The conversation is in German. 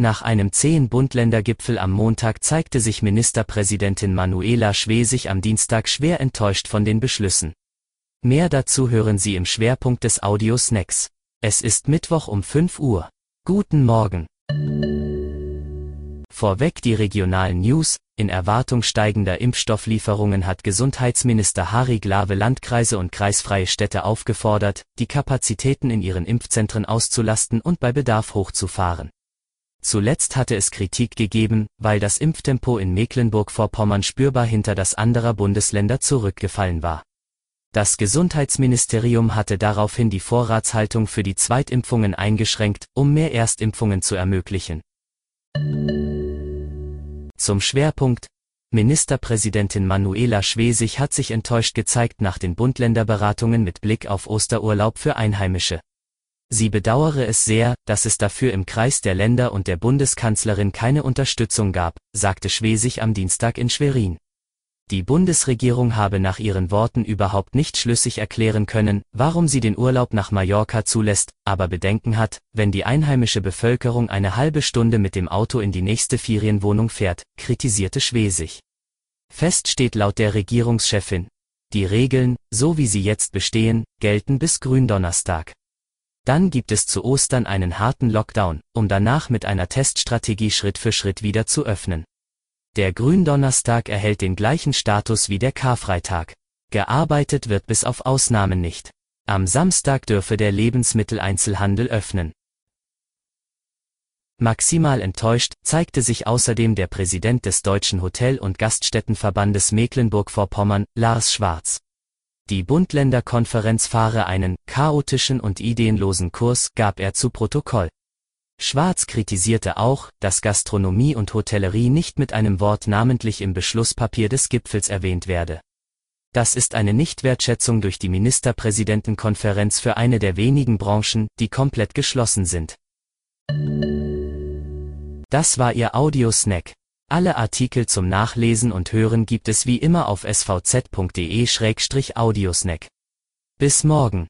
Nach einem zähen Bund-Länder-Gipfel am Montag zeigte sich Ministerpräsidentin Manuela Schwesig am Dienstag schwer enttäuscht von den Beschlüssen. Mehr dazu hören Sie im Schwerpunkt des Audiosnacks. Es ist Mittwoch um 5 Uhr. Guten Morgen. Vorweg die regionalen News. In Erwartung steigender Impfstofflieferungen hat Gesundheitsminister Harry Glawe Landkreise und kreisfreie Städte aufgefordert, die Kapazitäten in ihren Impfzentren auszulasten und bei Bedarf hochzufahren. Zuletzt hatte es Kritik gegeben, weil das Impftempo in Mecklenburg-Vorpommern spürbar hinter das anderer Bundesländer zurückgefallen war. Das Gesundheitsministerium hatte daraufhin die Vorratshaltung für die Zweitimpfungen eingeschränkt, um mehr Erstimpfungen zu ermöglichen. Zum Schwerpunkt Ministerpräsidentin Manuela Schwesig hat sich enttäuscht gezeigt nach den Bund-Länder-Beratungen mit Blick auf Osterurlaub für Einheimische. Sie bedauere es sehr, dass es dafür im Kreis der Länder und der Bundeskanzlerin keine Unterstützung gab, sagte Schwesig am Dienstag in Schwerin. Die Bundesregierung habe nach ihren Worten überhaupt nicht schlüssig erklären können, warum sie den Urlaub nach Mallorca zulässt, aber Bedenken hat, wenn die einheimische Bevölkerung eine halbe Stunde mit dem Auto in die nächste Ferienwohnung fährt, kritisierte Schwesig. Fest steht laut der Regierungschefin. Die Regeln, so wie sie jetzt bestehen, gelten bis Gründonnerstag. Dann gibt es zu Ostern einen harten Lockdown, um danach mit einer Teststrategie Schritt für Schritt wieder zu öffnen. Der Gründonnerstag erhält den gleichen Status wie der Karfreitag. Gearbeitet wird bis auf Ausnahmen nicht. Am Samstag dürfe der Lebensmitteleinzelhandel öffnen. Maximal enttäuscht zeigte sich außerdem der Präsident des Deutschen Hotel- und Gaststättenverbandes Mecklenburg-Vorpommern, Lars Schwarz. Die Bund-Länder-Konferenz fahre einen chaotischen und ideenlosen Kurs, gab er zu Protokoll. Schwarz kritisierte auch, dass Gastronomie und Hotellerie nicht mit einem Wort namentlich im Beschlusspapier des Gipfels erwähnt werde. Das ist eine Nichtwertschätzung durch die Ministerpräsidentenkonferenz für eine der wenigen Branchen, die komplett geschlossen sind. Das war Ihr Audiosnack. Alle Artikel zum Nachlesen und Hören gibt es wie immer auf svz.de-audiosnack. Bis morgen.